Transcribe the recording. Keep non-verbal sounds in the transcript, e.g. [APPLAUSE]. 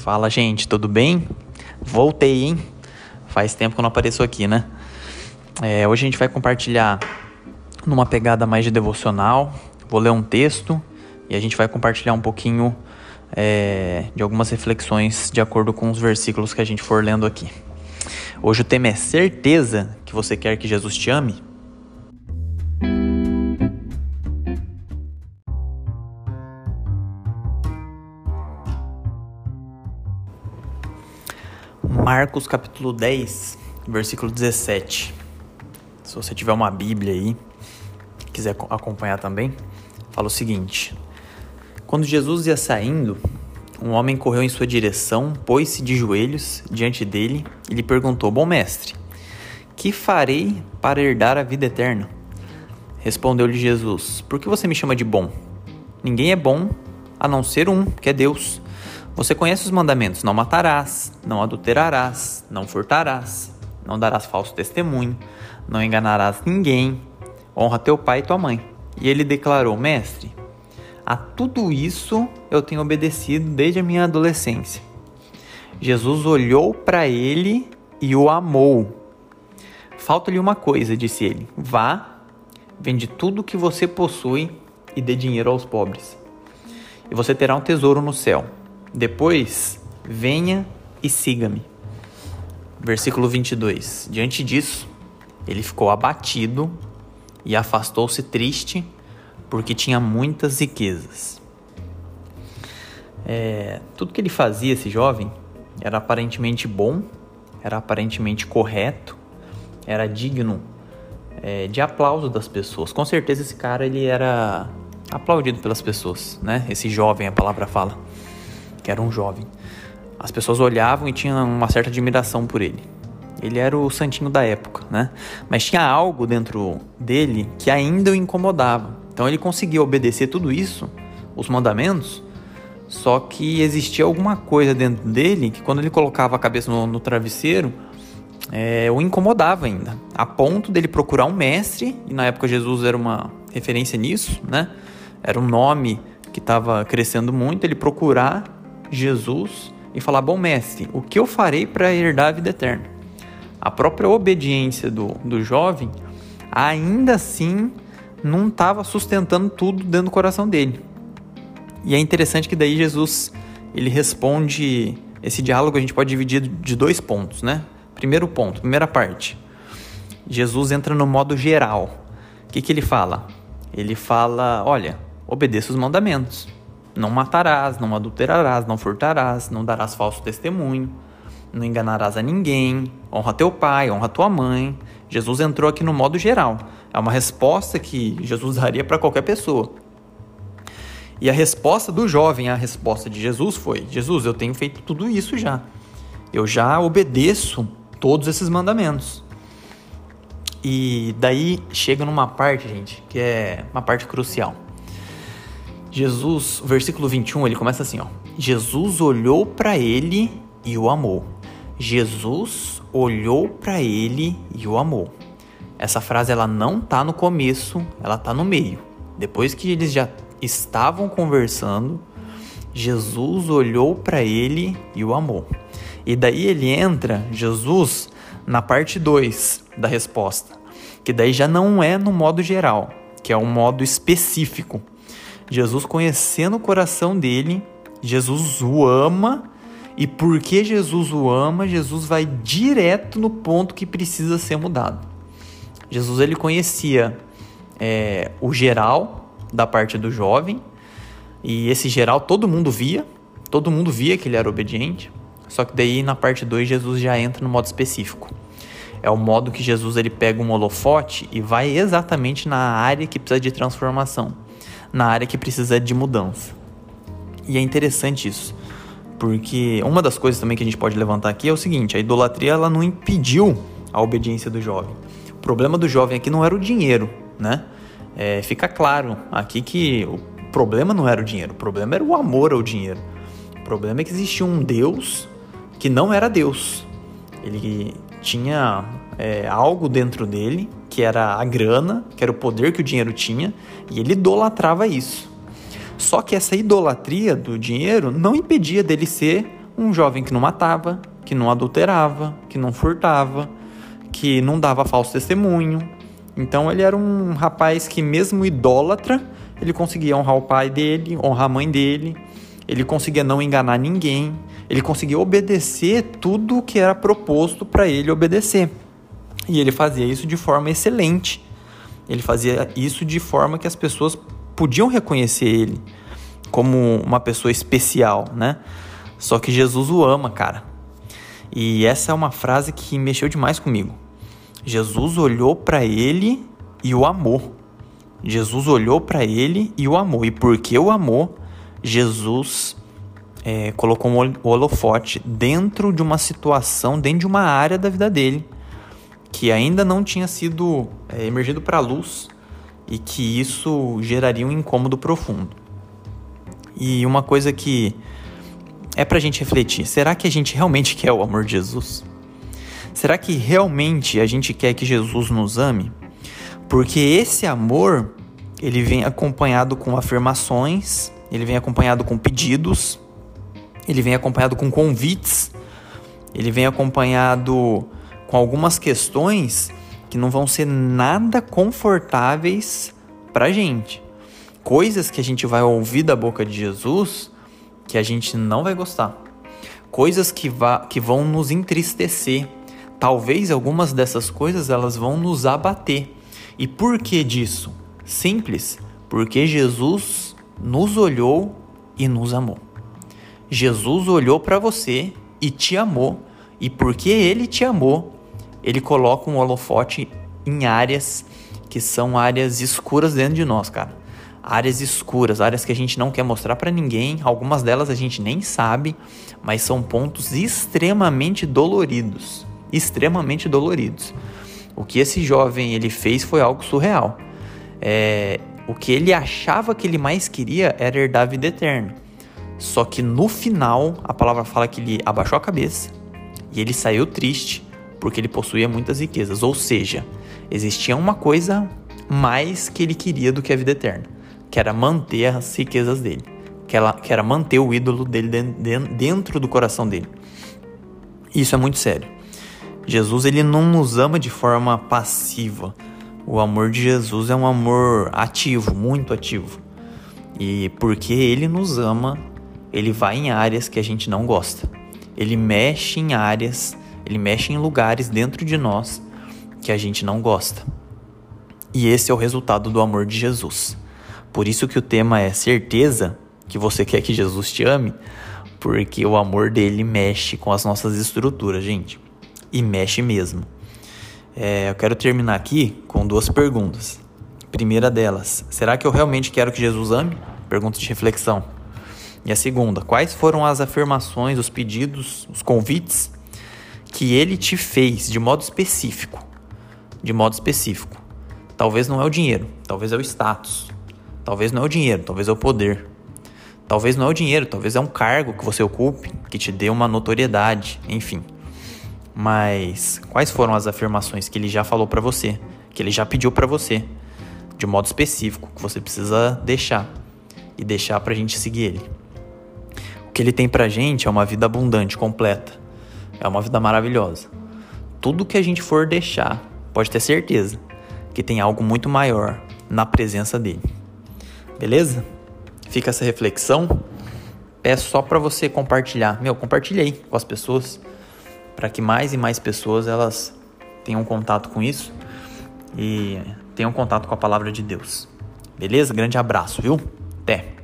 Fala, gente, tudo bem? Voltei, hein? Faz tempo que eu não apareço aqui, né? É, hoje a gente vai compartilhar numa pegada mais de devocional. Vou ler um texto e a gente vai compartilhar um pouquinho é, de algumas reflexões de acordo com os versículos que a gente for lendo aqui. Hoje o tema é certeza que você quer que Jesus te ame? Marcos capítulo 10, versículo 17. Se você tiver uma Bíblia aí, quiser acompanhar também, fala o seguinte: Quando Jesus ia saindo, um homem correu em sua direção, pôs-se de joelhos diante dele e lhe perguntou: Bom mestre, que farei para herdar a vida eterna? Respondeu-lhe Jesus: Por que você me chama de bom? Ninguém é bom a não ser um, que é Deus. Você conhece os mandamentos: não matarás, não adulterarás, não furtarás, não darás falso testemunho, não enganarás ninguém, honra teu pai e tua mãe. E ele declarou: Mestre, a tudo isso eu tenho obedecido desde a minha adolescência. Jesus olhou para ele e o amou. Falta-lhe uma coisa, disse ele: Vá, vende tudo o que você possui e dê dinheiro aos pobres. E você terá um tesouro no céu depois, venha e siga-me. Versículo 22. Diante disso, ele ficou abatido e afastou-se triste, porque tinha muitas riquezas. É, tudo que ele fazia, esse jovem, era aparentemente bom, era aparentemente correto, era digno é, de aplauso das pessoas. Com certeza esse cara ele era aplaudido pelas pessoas, né? Esse jovem, a palavra fala que era um jovem. As pessoas olhavam e tinham uma certa admiração por ele. Ele era o santinho da época, né? Mas tinha algo dentro dele que ainda o incomodava. Então ele conseguia obedecer tudo isso, os mandamentos, só que existia alguma coisa dentro dele que quando ele colocava a cabeça no, no travesseiro, é, o incomodava ainda. A ponto dele procurar um mestre, e na época Jesus era uma referência nisso, né? Era um nome que estava crescendo muito, ele procurar Jesus e falar: Bom mestre, o que eu farei para herdar a vida eterna? A própria obediência do, do jovem ainda assim não estava sustentando tudo dentro do coração dele. E é interessante que daí Jesus ele responde esse diálogo a gente pode dividir de dois pontos, né? Primeiro ponto, primeira parte. Jesus entra no modo geral. O que, que ele fala? Ele fala: olha, obedeça os mandamentos. Não matarás, não adulterarás, não furtarás, não darás falso testemunho, não enganarás a ninguém, honra teu pai, honra tua mãe. Jesus entrou aqui no modo geral. É uma resposta que Jesus [LAUGHS] daria para qualquer pessoa. E a resposta do jovem à resposta de Jesus foi: Jesus, eu tenho feito tudo isso já. Eu já obedeço todos esses mandamentos. E daí chega numa parte, gente, que é uma parte crucial. Jesus, versículo 21, ele começa assim, ó. Jesus olhou para ele e o amou. Jesus olhou para ele e o amou. Essa frase ela não tá no começo, ela tá no meio. Depois que eles já estavam conversando, Jesus olhou para ele e o amou. E daí ele entra, Jesus, na parte 2 da resposta, que daí já não é no modo geral, que é um modo específico. Jesus conhecendo o coração dele, Jesus o ama e porque Jesus o ama, Jesus vai direto no ponto que precisa ser mudado. Jesus ele conhecia é, o geral da parte do jovem e esse geral todo mundo via, todo mundo via que ele era obediente. Só que daí na parte 2 Jesus já entra no modo específico. É o modo que Jesus ele pega um holofote e vai exatamente na área que precisa de transformação na área que precisa de mudança. E é interessante isso, porque uma das coisas também que a gente pode levantar aqui é o seguinte: a idolatria ela não impediu a obediência do jovem. O problema do jovem aqui não era o dinheiro, né? É, fica claro aqui que o problema não era o dinheiro, o problema era o amor ao dinheiro. O problema é que existia um Deus que não era Deus. Ele tinha é, algo dentro dele que era a grana, que era o poder que o dinheiro tinha, e ele idolatrava isso. Só que essa idolatria do dinheiro não impedia dele ser um jovem que não matava, que não adulterava, que não furtava, que não dava falso testemunho. Então ele era um rapaz que, mesmo idólatra, ele conseguia honrar o pai dele, honrar a mãe dele, ele conseguia não enganar ninguém, ele conseguia obedecer tudo o que era proposto para ele obedecer. E ele fazia isso de forma excelente. Ele fazia isso de forma que as pessoas podiam reconhecer ele como uma pessoa especial, né? Só que Jesus o ama, cara. E essa é uma frase que mexeu demais comigo. Jesus olhou para ele e o amou. Jesus olhou para ele e o amou. E porque o amou, Jesus é, colocou um holofote dentro de uma situação, dentro de uma área da vida dele, que ainda não tinha sido é, emergido para a luz e que isso geraria um incômodo profundo. E uma coisa que é para a gente refletir: será que a gente realmente [LAUGHS] quer o amor de Jesus? Será que realmente a gente quer que Jesus nos ame? Porque esse amor, ele vem acompanhado com afirmações, ele vem acompanhado com pedidos, ele vem acompanhado com convites, ele vem acompanhado com algumas questões que não vão ser nada confortáveis pra gente. Coisas que a gente vai ouvir da boca de Jesus que a gente não vai gostar. Coisas que, que vão nos entristecer. Talvez algumas dessas coisas elas vão nos abater. E por que disso? Simples, porque Jesus nos olhou e nos amou. Jesus olhou para você e te amou, e porque ele te amou, ele coloca um holofote em áreas que são áreas escuras dentro de nós, cara. Áreas escuras, áreas que a gente não quer mostrar para ninguém, algumas delas a gente nem sabe, mas são pontos extremamente doloridos, extremamente doloridos. O que esse jovem ele fez foi algo surreal. É, o que ele achava que ele mais queria era herdar a vida eterna. Só que no final, a palavra fala que ele abaixou a cabeça e ele saiu triste porque ele possuía muitas riquezas. Ou seja, existia uma coisa mais que ele queria do que a vida eterna, que era manter as riquezas dele, que, ela, que era manter o ídolo dele dentro do coração dele. Isso é muito sério. Jesus ele não nos ama de forma passiva. O amor de Jesus é um amor ativo, muito ativo. E porque ele nos ama, ele vai em áreas que a gente não gosta. Ele mexe em áreas, ele mexe em lugares dentro de nós que a gente não gosta. E esse é o resultado do amor de Jesus. Por isso que o tema é certeza que você quer que Jesus te ame, porque o amor dele mexe com as nossas estruturas, gente e mexe mesmo. É, eu quero terminar aqui com duas perguntas. Primeira delas, será que eu realmente quero que Jesus ame? Pergunta de reflexão. E a segunda, quais foram as afirmações, os pedidos, os convites que ele te fez de modo específico? De modo específico. Talvez não é o dinheiro, talvez é o status. Talvez não é o dinheiro, talvez é o poder. Talvez não é o dinheiro, talvez é um cargo que você ocupe, que te dê uma notoriedade, enfim. Mas quais foram as afirmações que ele já falou para você, que ele já pediu para você, de modo específico, que você precisa deixar e deixar pra gente seguir ele? O que ele tem pra gente é uma vida abundante, completa. É uma vida maravilhosa. Tudo que a gente for deixar, pode ter certeza que tem algo muito maior na presença dele. Beleza? Fica essa reflexão. Peço só para você compartilhar. Meu, compartilhe aí com as pessoas para que mais e mais pessoas elas tenham contato com isso e tenham contato com a palavra de Deus. Beleza? Grande abraço, viu? Até!